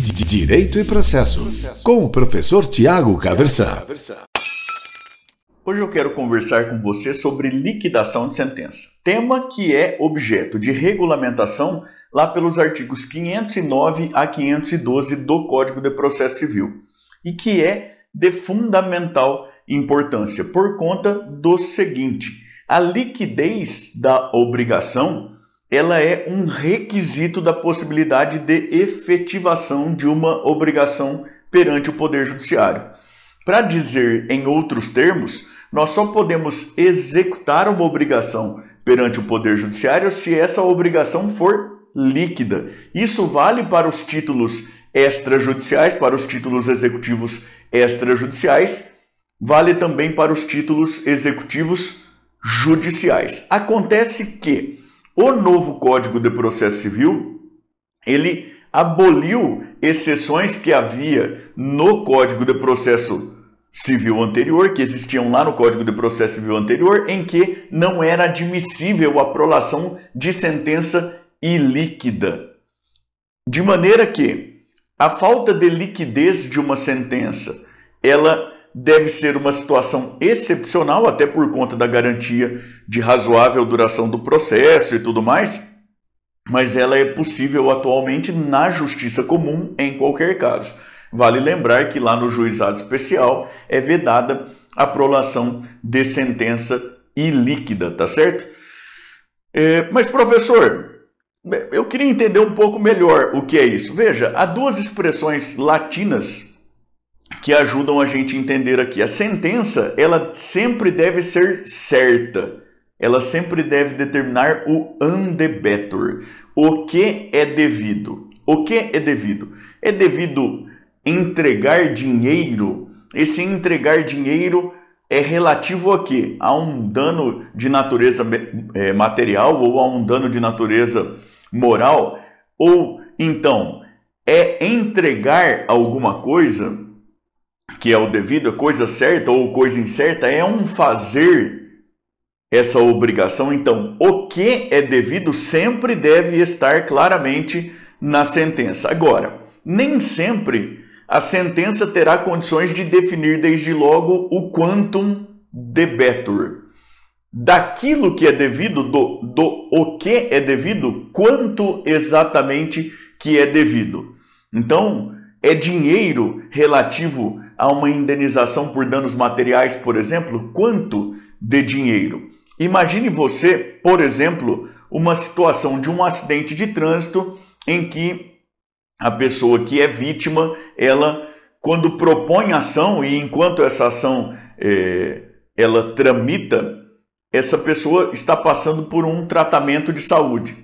Direito e Processo, com o professor Tiago Caversan. Hoje eu quero conversar com você sobre liquidação de sentença, tema que é objeto de regulamentação lá pelos artigos 509 a 512 do Código de Processo Civil e que é de fundamental importância por conta do seguinte: a liquidez da obrigação ela é um requisito da possibilidade de efetivação de uma obrigação perante o Poder Judiciário. Para dizer em outros termos, nós só podemos executar uma obrigação perante o Poder Judiciário se essa obrigação for líquida. Isso vale para os títulos extrajudiciais, para os títulos executivos extrajudiciais, vale também para os títulos executivos judiciais. Acontece que o novo Código de Processo Civil, ele aboliu exceções que havia no Código de Processo Civil anterior, que existiam lá no Código de Processo Civil anterior, em que não era admissível a prolação de sentença ilíquida. De maneira que a falta de liquidez de uma sentença, ela deve ser uma situação excepcional, até por conta da garantia de razoável duração do processo e tudo mais, mas ela é possível atualmente na justiça comum em qualquer caso. Vale lembrar que lá no juizado especial é vedada a prolação de sentença ilíquida, tá certo? É, mas, professor, eu queria entender um pouco melhor o que é isso. Veja, há duas expressões latinas que ajudam a gente a entender aqui. A sentença, ela sempre deve ser certa. Ela sempre deve determinar o andebetor. O que é devido? O que é devido? É devido entregar dinheiro. Esse entregar dinheiro é relativo a quê? A um dano de natureza é, material ou a um dano de natureza moral? Ou então é entregar alguma coisa que é o devido, a coisa certa ou coisa incerta, é um fazer essa obrigação. Então, o que é devido sempre deve estar claramente na sentença. Agora, nem sempre a sentença terá condições de definir desde logo o quantum debetur. Daquilo que é devido, do, do o que é devido, quanto exatamente que é devido. Então, é dinheiro relativo a uma indenização por danos materiais, por exemplo, quanto de dinheiro? Imagine você, por exemplo, uma situação de um acidente de trânsito em que a pessoa que é vítima, ela, quando propõe ação e enquanto essa ação é, ela tramita, essa pessoa está passando por um tratamento de saúde.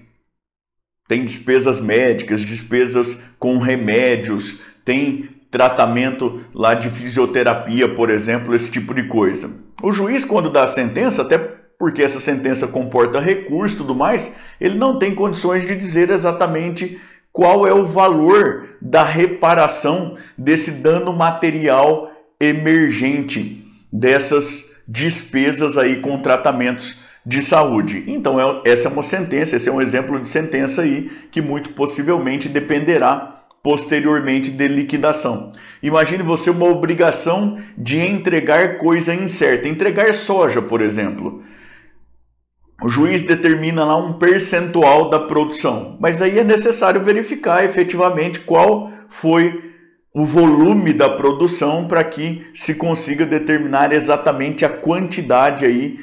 Tem despesas médicas, despesas com remédios, tem tratamento lá de fisioterapia, por exemplo, esse tipo de coisa. O juiz, quando dá a sentença, até porque essa sentença comporta recurso e tudo mais, ele não tem condições de dizer exatamente qual é o valor da reparação desse dano material emergente, dessas despesas aí com tratamentos de saúde. Então, é, essa é uma sentença, esse é um exemplo de sentença aí que muito possivelmente dependerá posteriormente de liquidação. Imagine você uma obrigação de entregar coisa incerta, entregar soja, por exemplo. O juiz determina lá um percentual da produção, mas aí é necessário verificar efetivamente qual foi o volume da produção para que se consiga determinar exatamente a quantidade aí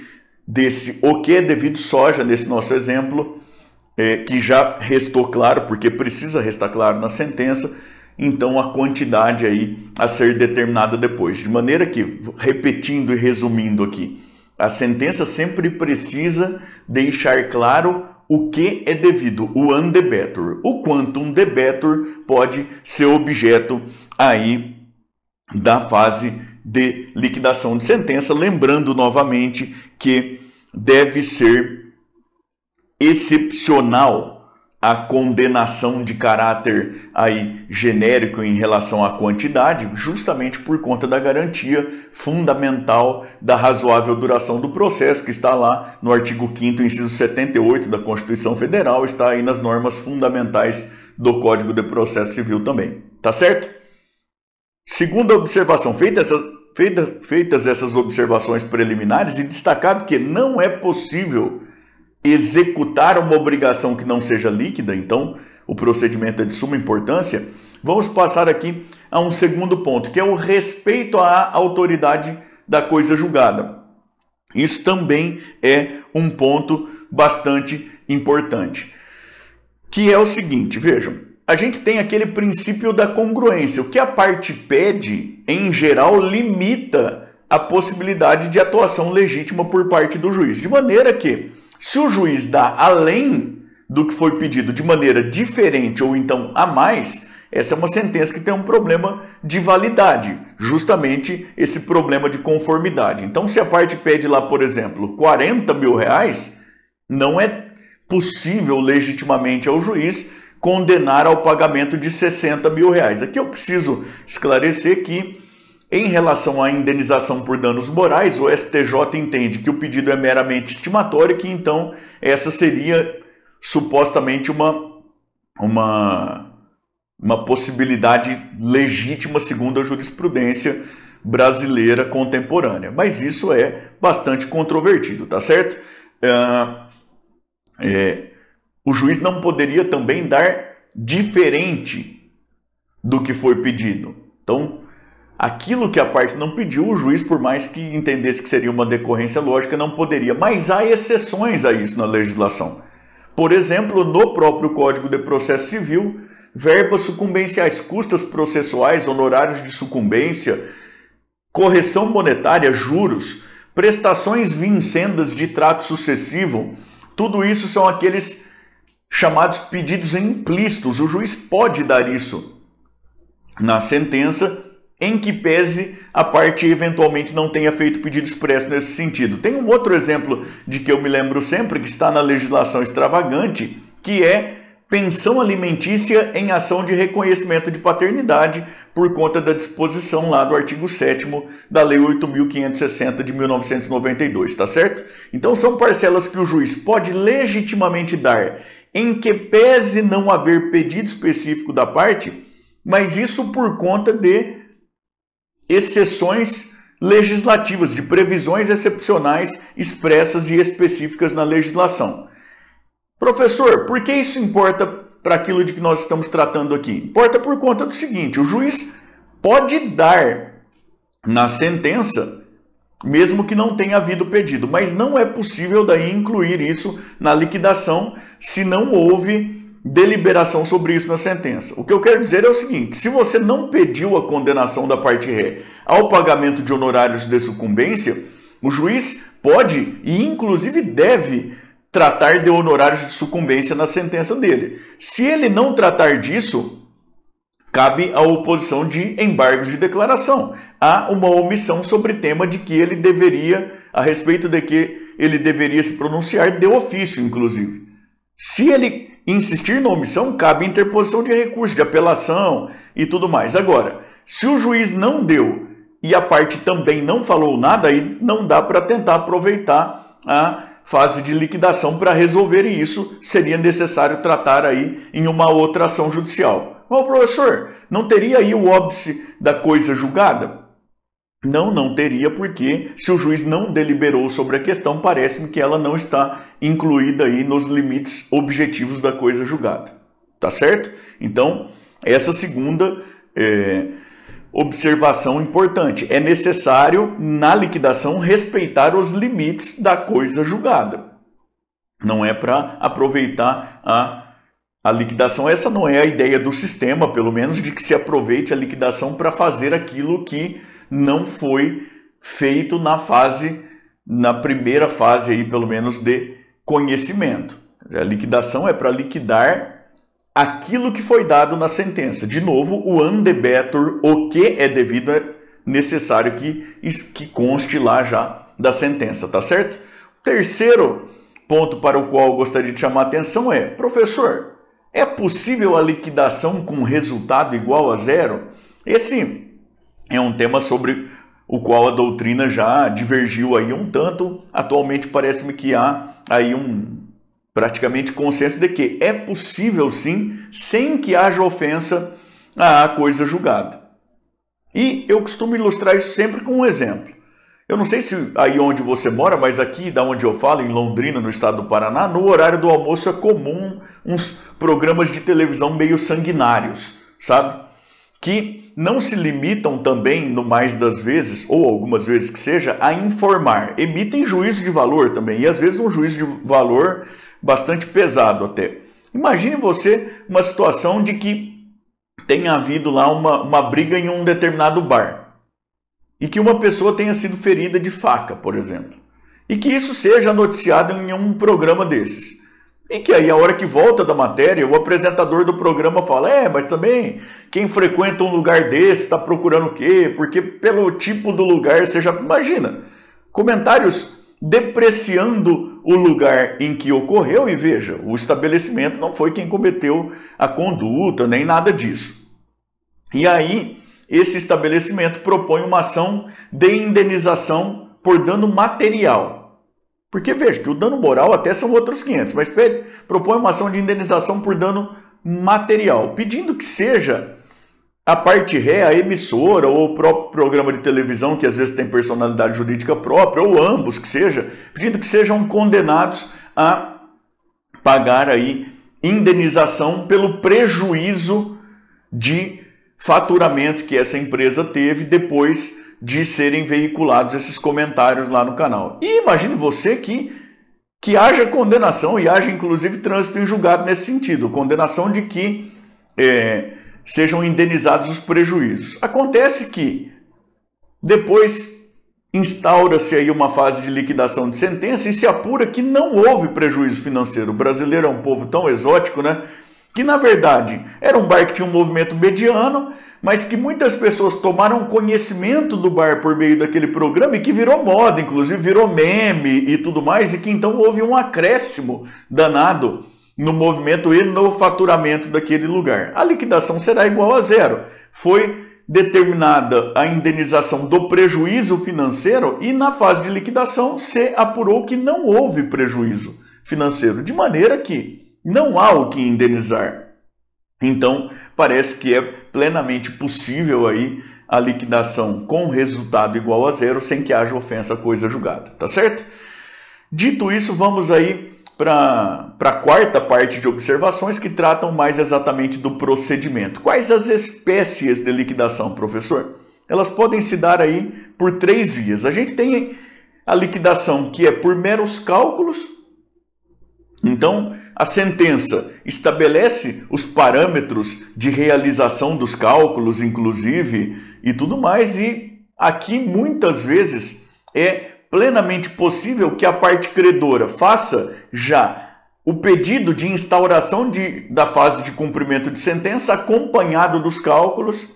desse o que é devido soja nesse nosso exemplo é, que já restou claro, porque precisa restar claro na sentença, então a quantidade aí a ser determinada depois. De maneira que, repetindo e resumindo aqui, a sentença sempre precisa deixar claro o que é devido, o undebetor. O quantum debetor pode ser objeto aí da fase de liquidação de sentença, lembrando novamente que deve ser excepcional a condenação de caráter aí genérico em relação à quantidade, justamente por conta da garantia fundamental da razoável duração do processo, que está lá no artigo 5 inciso 78 da Constituição Federal, está aí nas normas fundamentais do Código de Processo Civil também. tá certo? Segunda observação, feita feita, feitas essas observações preliminares e destacado que não é possível executar uma obrigação que não seja líquida, então o procedimento é de suma importância, vamos passar aqui a um segundo ponto, que é o respeito à autoridade da coisa julgada. Isso também é um ponto bastante importante. Que é o seguinte, vejam, a gente tem aquele princípio da congruência. O que a parte pede, em geral, limita a possibilidade de atuação legítima por parte do juiz. De maneira que, se o juiz dá além do que foi pedido de maneira diferente ou então a mais, essa é uma sentença que tem um problema de validade, justamente esse problema de conformidade. Então, se a parte pede lá, por exemplo, 40 mil reais, não é possível legitimamente ao juiz condenar ao pagamento de 60 mil reais. Aqui eu preciso esclarecer que, em relação à indenização por danos morais, o STJ entende que o pedido é meramente estimatório e que então essa seria supostamente uma, uma uma possibilidade legítima segundo a jurisprudência brasileira contemporânea. Mas isso é bastante controvertido, tá certo? É, é, o juiz não poderia também dar diferente do que foi pedido. Então, aquilo que a parte não pediu, o juiz, por mais que entendesse que seria uma decorrência lógica, não poderia. Mas há exceções a isso na legislação. Por exemplo, no próprio Código de Processo Civil, verbas sucumbenciais, custas processuais, honorários de sucumbência, correção monetária, juros, prestações vincendas de trato sucessivo, tudo isso são aqueles chamados pedidos implícitos. O juiz pode dar isso na sentença, em que pese a parte eventualmente não tenha feito pedido expresso nesse sentido. Tem um outro exemplo de que eu me lembro sempre, que está na legislação extravagante, que é pensão alimentícia em ação de reconhecimento de paternidade por conta da disposição lá do artigo 7 da Lei 8.560 de 1992, tá certo? Então são parcelas que o juiz pode legitimamente dar em que pese não haver pedido específico da parte, mas isso por conta de exceções legislativas, de previsões excepcionais expressas e específicas na legislação. Professor, por que isso importa para aquilo de que nós estamos tratando aqui? Importa por conta do seguinte: o juiz pode dar na sentença, mesmo que não tenha havido pedido, mas não é possível daí incluir isso na liquidação se não houve deliberação sobre isso na sentença. O que eu quero dizer é o seguinte: se você não pediu a condenação da parte ré ao pagamento de honorários de sucumbência, o juiz pode e inclusive deve tratar de honorários de sucumbência na sentença dele. Se ele não tratar disso, cabe a oposição de embargos de declaração. Há uma omissão sobre tema de que ele deveria, a respeito de que ele deveria se pronunciar de ofício, inclusive. Se ele insistir na omissão, cabe interposição de recurso, de apelação e tudo mais. Agora, se o juiz não deu e a parte também não falou nada, aí não dá para tentar aproveitar a fase de liquidação para resolver isso, seria necessário tratar aí em uma outra ação judicial. Mas, professor, não teria aí o óbice da coisa julgada? Não, não teria, porque se o juiz não deliberou sobre a questão, parece-me que ela não está incluída aí nos limites objetivos da coisa julgada. Tá certo? Então, essa segunda é, observação importante: é necessário, na liquidação, respeitar os limites da coisa julgada. Não é para aproveitar a, a liquidação. Essa não é a ideia do sistema, pelo menos, de que se aproveite a liquidação para fazer aquilo que não foi feito na fase, na primeira fase aí, pelo menos, de conhecimento. A liquidação é para liquidar aquilo que foi dado na sentença. De novo, o andebetor, o que é devido, é necessário que, que conste lá já da sentença, tá certo? Terceiro ponto para o qual eu gostaria de chamar a atenção é, professor, é possível a liquidação com resultado igual a zero? Esse é um tema sobre o qual a doutrina já divergiu aí um tanto. Atualmente parece-me que há aí um, praticamente consenso de que é possível sim, sem que haja ofensa à coisa julgada. E eu costumo ilustrar isso sempre com um exemplo. Eu não sei se aí onde você mora, mas aqui da onde eu falo, em Londrina, no estado do Paraná, no horário do almoço é comum uns programas de televisão meio sanguinários, sabe? Que não se limitam também, no mais das vezes, ou algumas vezes que seja, a informar. Emitem juízo de valor também, e às vezes um juízo de valor bastante pesado até. Imagine você uma situação de que tenha havido lá uma, uma briga em um determinado bar e que uma pessoa tenha sido ferida de faca, por exemplo, e que isso seja noticiado em um programa desses. E que aí, a hora que volta da matéria, o apresentador do programa fala: É, mas também quem frequenta um lugar desse está procurando o quê? Porque pelo tipo do lugar você já imagina. Comentários depreciando o lugar em que ocorreu, e veja, o estabelecimento não foi quem cometeu a conduta, nem nada disso. E aí, esse estabelecimento propõe uma ação de indenização por dano material. Porque veja que o dano moral até são outros 500, mas propõe uma ação de indenização por dano material, pedindo que seja a parte ré, a emissora ou o próprio programa de televisão, que às vezes tem personalidade jurídica própria, ou ambos que seja, pedindo que sejam condenados a pagar aí indenização pelo prejuízo de faturamento que essa empresa teve depois de serem veiculados esses comentários lá no canal. E imagine você que que haja condenação e haja inclusive trânsito em julgado nesse sentido, condenação de que é, sejam indenizados os prejuízos. Acontece que depois instaura-se aí uma fase de liquidação de sentença e se apura que não houve prejuízo financeiro. O brasileiro é um povo tão exótico, né? Que na verdade era um bar que tinha um movimento mediano, mas que muitas pessoas tomaram conhecimento do bar por meio daquele programa e que virou moda, inclusive virou meme e tudo mais, e que então houve um acréscimo danado no movimento e no faturamento daquele lugar. A liquidação será igual a zero. Foi determinada a indenização do prejuízo financeiro e na fase de liquidação se apurou que não houve prejuízo financeiro, de maneira que não há o que indenizar. Então, parece que é plenamente possível aí a liquidação com resultado igual a zero sem que haja ofensa coisa julgada, tá certo? Dito isso, vamos aí para a quarta parte de observações que tratam mais exatamente do procedimento. Quais as espécies de liquidação, professor? Elas podem se dar aí por três vias. A gente tem a liquidação que é por meros cálculos. Então, a sentença estabelece os parâmetros de realização dos cálculos, inclusive, e tudo mais, e aqui muitas vezes é plenamente possível que a parte credora faça já o pedido de instauração de, da fase de cumprimento de sentença acompanhado dos cálculos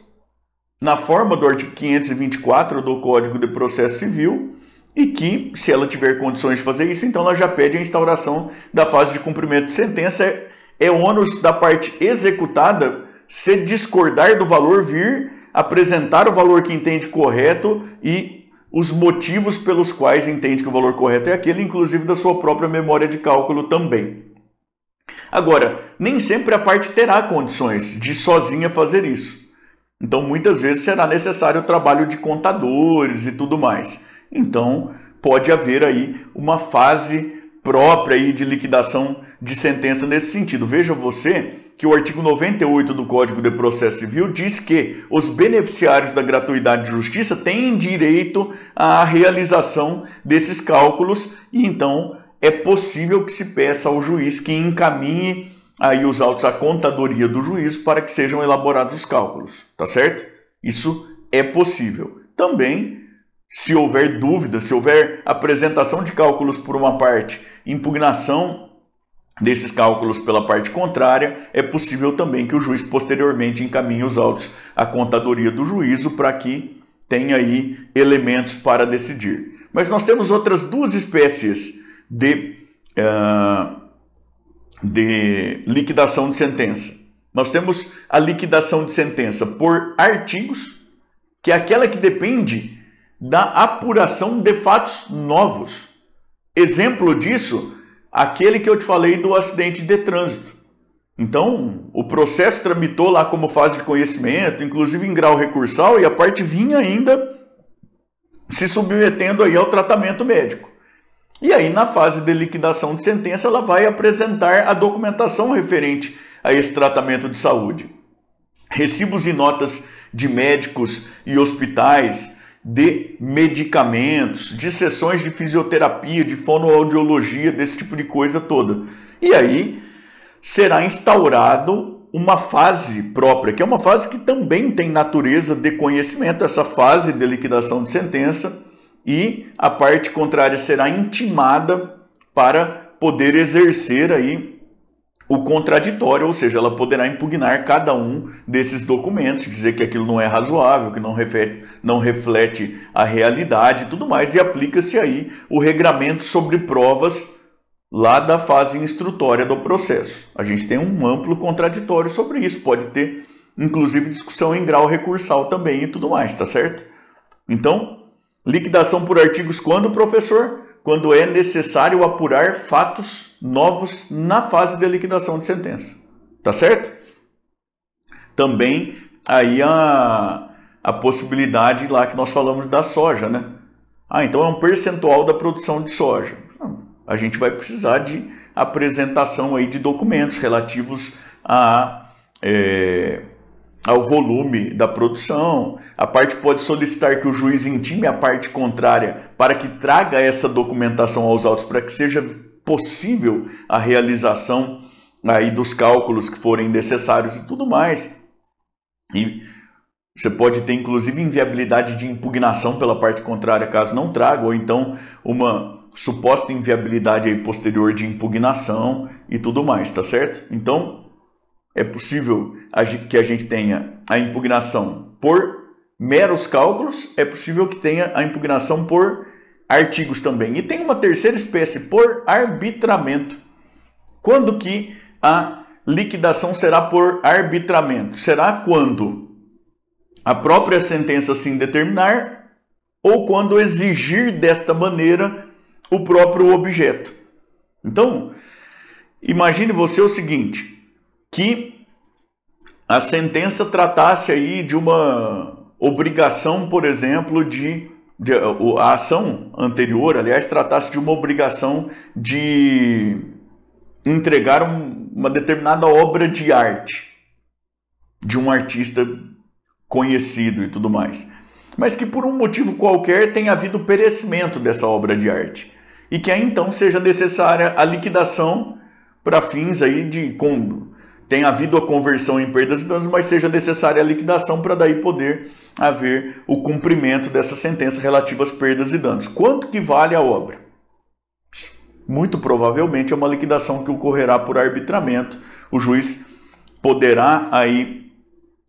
na forma do artigo 524 do Código de Processo Civil e que, se ela tiver condições de fazer isso, então ela já pede a instauração da fase de cumprimento de sentença. É, é ônus da parte executada se discordar do valor vir apresentar o valor que entende correto e os motivos pelos quais entende que o valor correto é aquele, inclusive da sua própria memória de cálculo também. Agora, nem sempre a parte terá condições de sozinha fazer isso. Então, muitas vezes será necessário o trabalho de contadores e tudo mais. Então, pode haver aí uma fase própria aí de liquidação de sentença nesse sentido. Veja você que o artigo 98 do Código de Processo Civil diz que os beneficiários da gratuidade de justiça têm direito à realização desses cálculos e então é possível que se peça ao juiz que encaminhe aí os autos à contadoria do juiz para que sejam elaborados os cálculos, tá certo? Isso é possível. Também, se houver dúvida, se houver apresentação de cálculos por uma parte, impugnação desses cálculos pela parte contrária, é possível também que o juiz posteriormente encaminhe os autos à contadoria do juízo para que tenha aí elementos para decidir. Mas nós temos outras duas espécies de, uh, de liquidação de sentença. Nós temos a liquidação de sentença por artigos, que é aquela que depende da apuração de fatos novos. Exemplo disso Aquele que eu te falei do acidente de trânsito. Então, o processo tramitou lá como fase de conhecimento, inclusive em grau recursal, e a parte vinha ainda se submetendo aí ao tratamento médico. E aí, na fase de liquidação de sentença, ela vai apresentar a documentação referente a esse tratamento de saúde. Recibos e notas de médicos e hospitais, de medicamentos, de sessões de fisioterapia, de fonoaudiologia, desse tipo de coisa toda. E aí será instaurado uma fase própria, que é uma fase que também tem natureza de conhecimento, essa fase de liquidação de sentença, e a parte contrária será intimada para poder exercer aí o contraditório, ou seja, ela poderá impugnar cada um desses documentos, dizer que aquilo não é razoável, que não reflete, não reflete a realidade e tudo mais, e aplica-se aí o regramento sobre provas lá da fase instrutória do processo. A gente tem um amplo contraditório sobre isso, pode ter inclusive discussão em grau recursal também e tudo mais, tá certo? Então, liquidação por artigos quando, professor? Quando é necessário apurar fatos novos na fase de liquidação de sentença. Tá certo? Também aí a, a possibilidade lá que nós falamos da soja, né? Ah, então é um percentual da produção de soja a gente vai precisar de apresentação aí de documentos relativos a, é, ao volume da produção. A parte pode solicitar que o juiz intime a parte contrária para que traga essa documentação aos autos para que seja possível a realização aí dos cálculos que forem necessários e tudo mais. E você pode ter inclusive inviabilidade de impugnação pela parte contrária caso não traga, ou então uma suposta inviabilidade aí posterior de impugnação e tudo mais, tá certo? Então, é possível que a gente tenha a impugnação por meros cálculos, é possível que tenha a impugnação por artigos também. E tem uma terceira espécie, por arbitramento. Quando que a liquidação será por arbitramento? Será quando a própria sentença assim determinar ou quando exigir desta maneira o próprio objeto. Então, imagine você o seguinte, que a sentença tratasse aí de uma obrigação, por exemplo, de, de a ação anterior, aliás, tratasse de uma obrigação de entregar um, uma determinada obra de arte de um artista conhecido e tudo mais, mas que por um motivo qualquer tenha havido perecimento dessa obra de arte. E que aí então seja necessária a liquidação para fins aí de com tenha havido a conversão em perdas e danos, mas seja necessária a liquidação para daí poder haver o cumprimento dessa sentença relativa às perdas e danos. Quanto que vale a obra? Muito provavelmente é uma liquidação que ocorrerá por arbitramento. O juiz poderá aí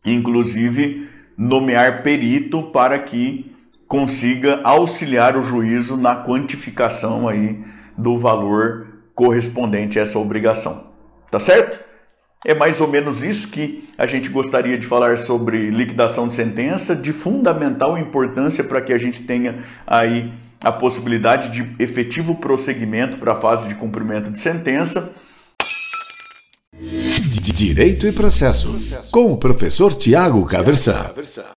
inclusive nomear perito para que consiga auxiliar o juízo na quantificação aí do valor correspondente a essa obrigação. Tá certo? É mais ou menos isso que a gente gostaria de falar sobre liquidação de sentença, de fundamental importância para que a gente tenha aí a possibilidade de efetivo prosseguimento para a fase de cumprimento de sentença. Direito e processo, com o professor Tiago Caversan.